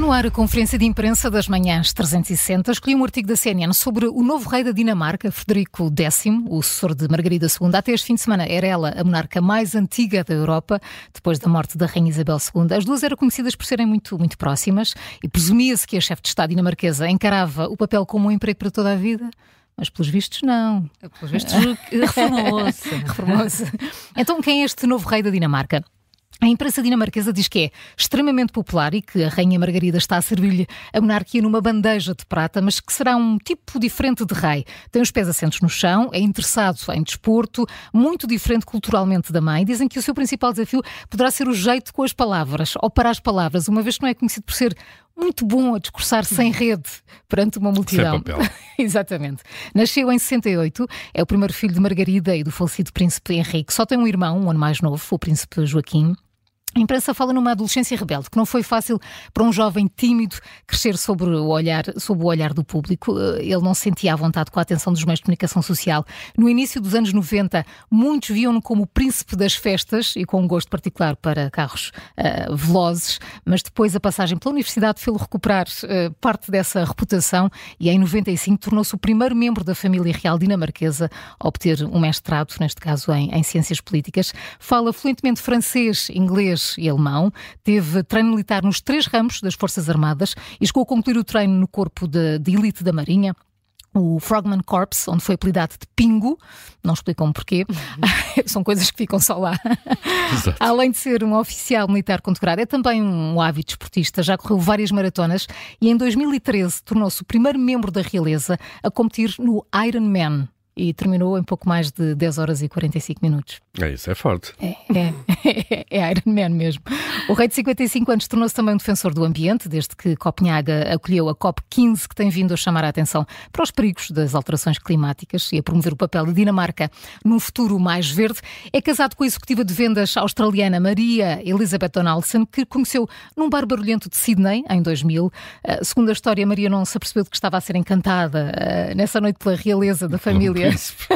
No ar a conferência de imprensa das manhãs 360. Escolhi um artigo da CNN sobre o novo rei da Dinamarca, Frederico X, o sucessor de Margarida II. Até este fim de semana era ela a monarca mais antiga da Europa, depois da morte da Rainha Isabel II. As duas eram conhecidas por serem muito, muito próximas e presumia-se que a chefe de Estado dinamarquesa encarava o papel como um emprego para toda a vida. Mas pelos vistos, não. Pelos vistos, reformou-se. reformou-se. Então, quem é este novo rei da Dinamarca? A imprensa dinamarquesa diz que é extremamente popular e que a Rainha Margarida está a servir-lhe a monarquia numa bandeja de prata, mas que será um tipo diferente de rei. Tem os pés assentos no chão, é interessado em desporto, muito diferente culturalmente da mãe. Dizem que o seu principal desafio poderá ser o jeito com as palavras, ou para as palavras, uma vez que não é conhecido por ser muito bom a discursar sem rede perante uma multidão. Sem papel. Exatamente. Nasceu em 68, é o primeiro filho de Margarida e do falecido príncipe Henrique. Só tem um irmão, um ano mais novo, o príncipe Joaquim. A imprensa fala numa adolescência rebelde, que não foi fácil para um jovem tímido crescer sobre o olhar, sob o olhar do público. Eh, ele não se sentia à vontade com a atenção dos meios de comunicação social. No início dos anos 90, muitos viam-no como o príncipe das festas e com um gosto particular para carros uh, velozes, mas depois a passagem pela universidade fez-lo recuperar uh, parte dessa reputação e em 95 tornou-se o primeiro membro da família real dinamarquesa a obter um mestrado, neste caso em, em ciências políticas. Fala fluentemente francês, inglês, inglês e alemão, teve treino militar nos três ramos das Forças Armadas e chegou a concluir o treino no corpo de, de elite da Marinha o Frogman Corps, onde foi apelidado de Pingo, não explicam porquê, uhum. são coisas que ficam só lá. Além de ser um oficial militar condecorado, é também um ávido esportista, já correu várias maratonas e em 2013 tornou-se o primeiro membro da realeza a competir no Ironman e terminou em pouco mais de 10 horas e 45 minutos. É, isso é forte. É, é, é Iron Man mesmo. O rei de 55 anos tornou-se também um defensor do ambiente, desde que Copenhaga acolheu a COP15, que tem vindo a chamar a atenção para os perigos das alterações climáticas e a promover o papel da Dinamarca num futuro mais verde. É casado com a executiva de vendas australiana Maria Elizabeth Donaldson, que conheceu num bar barulhento de Sydney em 2000. Uh, segundo a história, Maria não se apercebeu de que estava a ser encantada uh, nessa noite pela realeza da família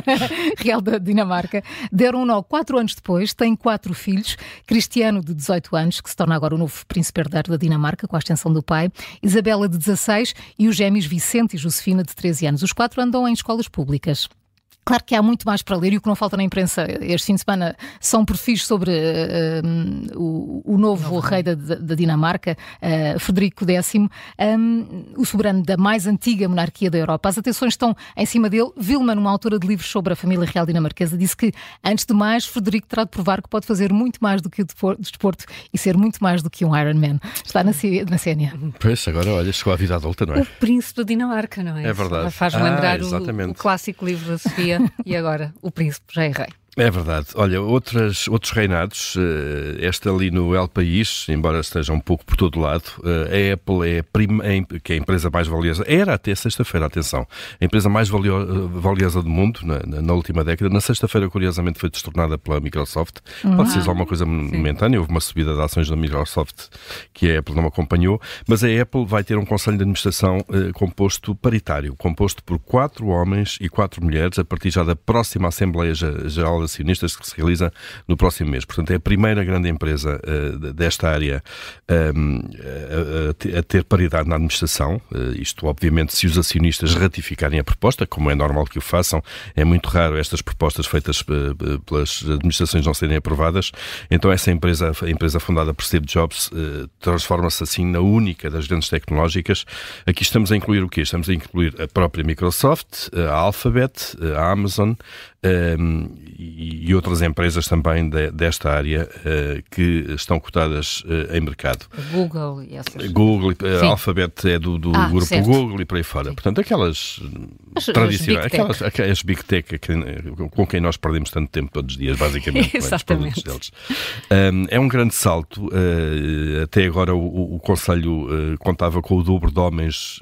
real da Dinamarca. Deram um nó quatro anos depois, tem quatro filhos. Cristiano, de 18 anos, que se torna agora o novo príncipe herdeiro da Dinamarca, com a extensão do pai. Isabela, de 16, e os gêmeos Vicente e Josefina, de 13 anos. Os quatro andam em escolas públicas. Claro que há muito mais para ler e o que não falta na imprensa este fim de semana são perfis sobre uh, o, o, novo rei da, da Dinamarca, uh, Frederico X, um, o soberano da mais antiga monarquia da Europa. As atenções estão em cima dele. Vilma, uma autora de livros sobre a família real dinamarquesa, disse que, antes de mais, Frederico terá de provar que pode fazer muito mais do que o desporto e ser muito mais do que um Ironman. Está na, na CNN. Pois, agora olha, chegou à vida adulta, não é? O príncipe da Dinamarca, não é? É verdade. Faz-me ah, lembrar o, o clássico livro da Sofia e agora o príncipe já é rei. É verdade. Olha, outras, outros reinados, uh, este ali no El País, embora esteja um pouco por todo lado, uh, a Apple é, prima, é, que é a empresa mais valiosa, era até sexta-feira, atenção, a empresa mais valio, valiosa do mundo na, na última década. Na sexta-feira, curiosamente, foi destornada pela Microsoft. Uhum. Pode ser só uma coisa momentânea, houve uma subida de ações da Microsoft que a Apple não acompanhou, mas a Apple vai ter um conselho de administração uh, composto paritário, composto por quatro homens e quatro mulheres, a partir já da próxima Assembleia Geral acionistas que se realiza no próximo mês. Portanto, é a primeira grande empresa uh, desta área um, ehm, a, a, ter paridade na administração. Uh, isto, obviamente, se os acionistas ratificarem a proposta, como é normal que o façam, é muito raro estas propostas feitas uh, pelas administrações não serem aprovadas. Então, essa empresa, a empresa fundada por Steve Jobs, transforma-se assim na única das grandes tecnológicas. Aqui estamos a incluir o quê? Estamos a incluir a própria Microsoft, a Alphabet, a Amazon, um, e, outras empresas também de, desta área uh, que estão cotadas uh, em mercado. Google e essas. Google, uh, Alphabet é do, do ah, grupo certo. Google e por aí fora. Sim. Portanto, aquelas as, tradicionais, big aquelas, aquelas big tech com quem nós perdemos tanto tempo todos os dias, basicamente. Exatamente. Deles. Um, é um grande salto. até agora o, o Conselho contava com o dobro de homens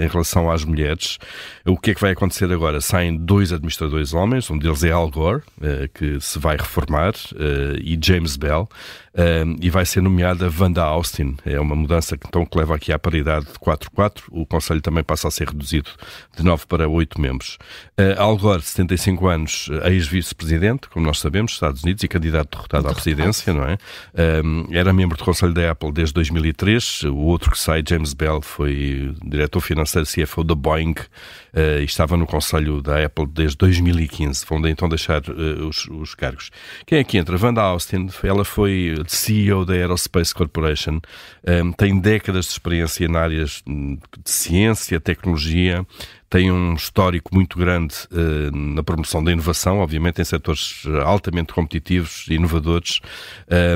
em relação às mulheres. O que é que vai acontecer agora? Saem dois administradores homens, Um deles é Al Gore, uh, que se vai reformar, uh, e James Bell, uh, e vai ser nomeada Wanda Austin. É uma mudança que, então, que leva aqui à paridade de 4-4. O Conselho também passa a ser reduzido de 9 para 8 membros. Al Gore, 75 anos, ex-vice-presidente, como nós sabemos, Estados Unidos, e candidato derrotado à presidência, não é? era membro do Conselho da Apple desde 2003. O outro que sai, James Bell, foi diretor financeiro CFO da Boeing e estava no Conselho da Apple desde 2015. Vão então deixar os, os cargos. Quem é que entra? Wanda Austin, ela foi CEO da Aerospace Corporation, um, tem décadas de experiência na áreas hum, de ciência, tecnologia, tem um histórico muito grande uh, na promoção da inovação, obviamente em setores altamente competitivos e inovadores,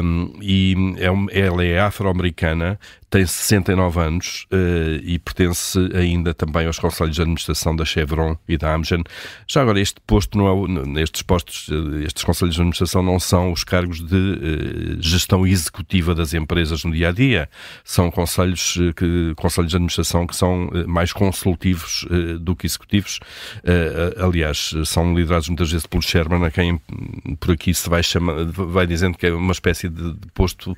um, e é, ela é afro-americana, tem 69 anos e pertence ainda também aos conselhos de administração da Chevron e da Amgen. Já agora, este posto não é, estes postos, eh, estes conselhos de administração não são os cargos de gestão executiva das empresas no dia a dia. São conselhos, que, conselhos de administração que são mais consultivos do que executivos. aliás, são liderados muitas vezes pelo Sherman, a quem por aqui se vai, chamar, vai dizendo que é uma espécie de, posto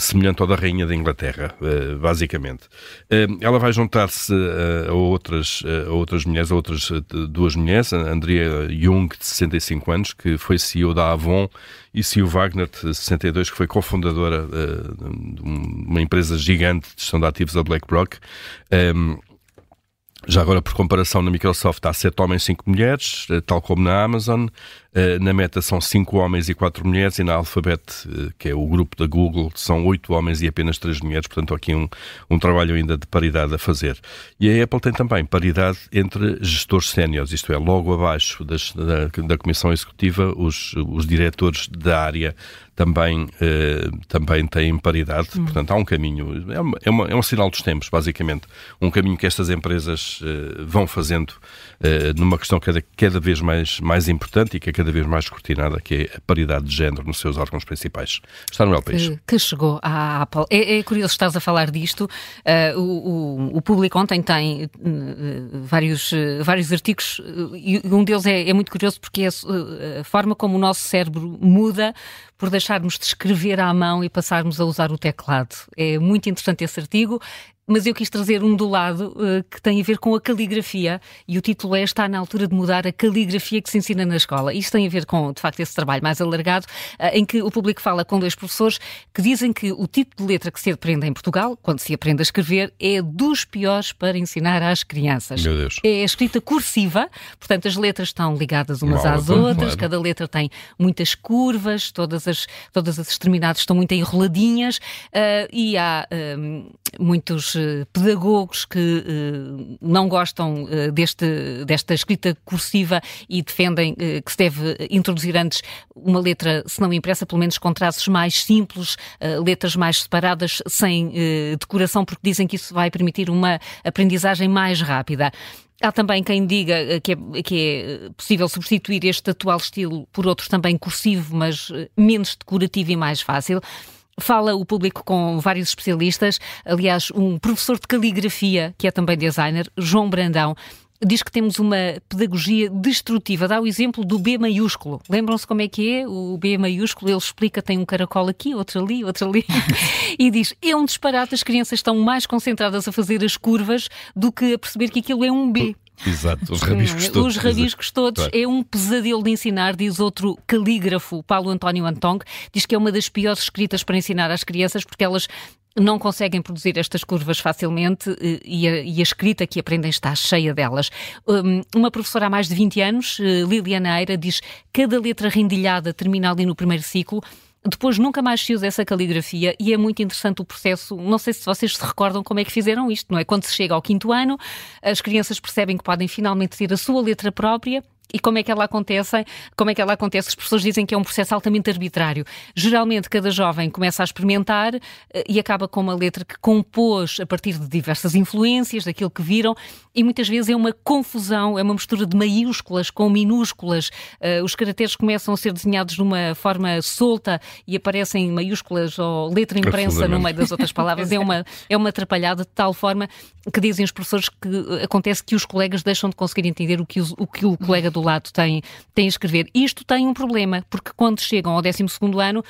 semelhante ao da Rainha da Inglaterra eh, basicamente. Eh, ela vai juntar-se eh, a outras, a outras mulheres, a outras duas mulheres, a Andrea Jung, de 65 anos, que foi CEO da Avon, e Sue Wagner, de 62, que foi cofundadora de uma empresa gigante de gestão de ativos, a BlackRock. Já agora, por comparação, na Microsoft há sete homens e cinco mulheres, tal como na Amazon. Eh, na Meta são cinco homens e quatro mulheres e na Alphabet, eh, que é o grupo da Google, são oito homens e apenas três mulheres. Portanto, aqui um, um trabalho ainda de paridade a fazer. E a Apple tem também paridade entre gestores séniores, isto é, logo abaixo das, da, da Comissão Executiva, os, os diretores da área também, eh, também têm paridade. Hum. Portanto, há um caminho, é, uma, é, uma, é, um sinal dos tempos, basicamente. Um caminho que estas empresas eh, vão fazendo eh, numa questão cada, cada vez mais, mais importante e que é cada vez mais escrutinada, que é a paridade de género nos seus órgãos principais. Está no El País. Que, que chegou à Apple. É, é, curioso estás a falar disto. Uh, o, o, público ontem tem vários, vários artigos e um deles é, é muito curioso porque é a forma como o nosso cérebro muda por deixarmos de escrever à mão e passarmos a usar o teclado. É muito interessante esse artigo mas eu quis trazer um do lado uh, que tem a ver com a caligrafia e o título é Está na altura de mudar a caligrafia que se ensina na escola. Isto tem a ver com, de facto, esse trabalho mais alargado, uh, em que o público fala com dois professores que dizem que o tipo de letra que se aprende em Portugal, quando se aprende a escrever, é dos piores para ensinar às crianças. Meu Deus. É a escrita cursiva, portanto as letras estão ligadas umas Mal, às outras, claro. cada letra tem muitas curvas, todas as, todas as extremidades estão muito enroladinhas uh, e há muitos eh, pedagogos que uh, não gostam uh, deste, desta escrita cursiva e defendem que se deve introduzir antes uma letra, se não impressa, pelo menos com traços mais simples, letras mais separadas, sem decoração, porque dizem que isso vai permitir uma aprendizagem mais rápida. Há também quem diga que é, que é, possível substituir este atual estilo por outros também cursivo, mas menos decorativo e mais fácil. Fala o público com vários especialistas, aliás, um professor de caligrafia, que é também designer, João Brandão, diz que temos uma pedagogia destrutiva. Dá o exemplo do B maiúsculo. Lembram-se como é que é? O B maiúsculo, ele explica, tem um caracol aqui, outro ali, outro ali. e diz, é um disparate, as crianças estão mais concentradas a fazer as curvas do que a perceber que aquilo é um B. Exato, os rabiscos todos. Os rabiscos todos. Claro. É um pesadelo de ensinar, diz outro calígrafo, Paulo António Antong, diz que é uma das piores escritas para ensinar às crianças porque elas não conseguem produzir estas curvas facilmente eh, e a, e a, escrita que aprendem está cheia delas. Um, uma professora há mais de 20 anos, eh, Liliana Eira, diz que cada letra rendilhada termina ali no primeiro ciclo depois nunca mais se usa essa caligrafia e é muito interessante o processo. Não sei se vocês se recordam como é que fizeram isto, não é? Quando se chega ao quinto ano, as crianças percebem que podem finalmente ter a sua letra própria e como é que ela acontece? Como é que ela acontece? As pessoas dizem que é um processo altamente arbitrário. Geralmente cada jovem começa a experimentar eh, e acaba com uma letra que compôs a partir de diversas influências, daquilo que viram, e muitas vezes é uma confusão, é uma mistura de maiúsculas com minúsculas. Uh, os caracteres começam a ser desenhados de uma forma solta e aparecem maiúsculas ou letra imprensa no meio das outras palavras. é uma, é uma atrapalhada de tal forma que dizem os professores que acontece que os colegas deixam de conseguir entender o que o, o, que o colega do lado tem, tem a escrever. Isto tem um problema, porque quando chegam ao 12 ano,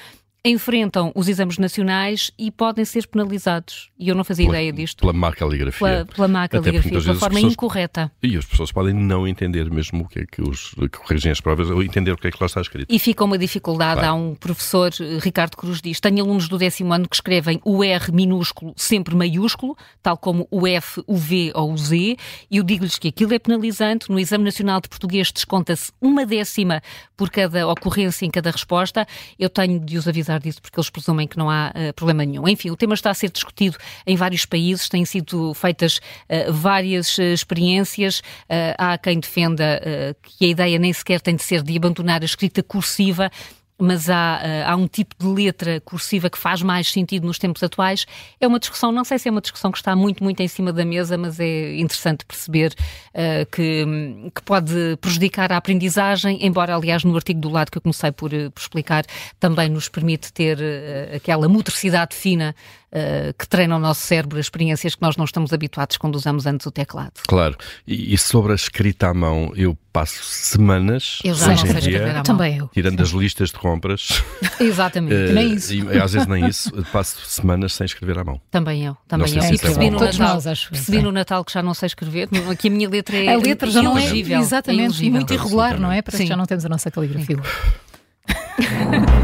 enfrentam os exames nacionais e podem ser penalizados. E eu não fazia pela, ideia disto. Pela má caligrafia. Pela, pela má caligrafia, de uma forma pessoas, incorreta. E as pessoas podem não entender mesmo o que é que os que corrigem as provas, ou entender o que é que lá está escrito. E fica uma dificuldade. Claro. Há um professor, eh, Ricardo Cruz, diz: tenho alunos do décimo ano que escrevem o R minúsculo sempre maiúsculo, tal como o F, o V ou o Z, e eu digo-lhes que aquilo é penalizante. No Exame Nacional de Português desconta-se uma décima por cada ocorrência em cada resposta. Eu tenho de os avisar disso porque eles presumem que não há uh, problema nenhum. Enfim, o tema está a ser discutido em vários países, têm sido feitas uh, várias uh, experiências. há quem defenda que a ideia nem sequer tem de ser de abandonar a escrita cursiva mas há, eh, há um tipo de letra cursiva que faz mais sentido nos tempos atuais. É uma discussão, não sei se é uma discussão que está muito, muito em cima da mesa, mas é interessante perceber uh, que, que pode prejudicar a aprendizagem, embora, aliás, no artigo do lado que eu comecei por, eh, por explicar, também nos permite ter uh, aquela motricidade fina uh, que treina o nosso cérebro, as experiências que nós não estamos habituados quando usamos antes o teclado. Claro. E, e sobre a escrita à mão, eu passo semanas eu já hoje em dia, também eu. tirando as listas de compras. Exatamente, uh, nem isso. E, às vezes nem isso, passo semanas sem escrever à mão. Também eu, também eu. Se e percebi, é no Natal, percebi no Natal que já não sei escrever, que a minha letra é a letra já não é exatamente, é e muito irregular, não é? Parece Sim. que já não temos a nossa caligrafia.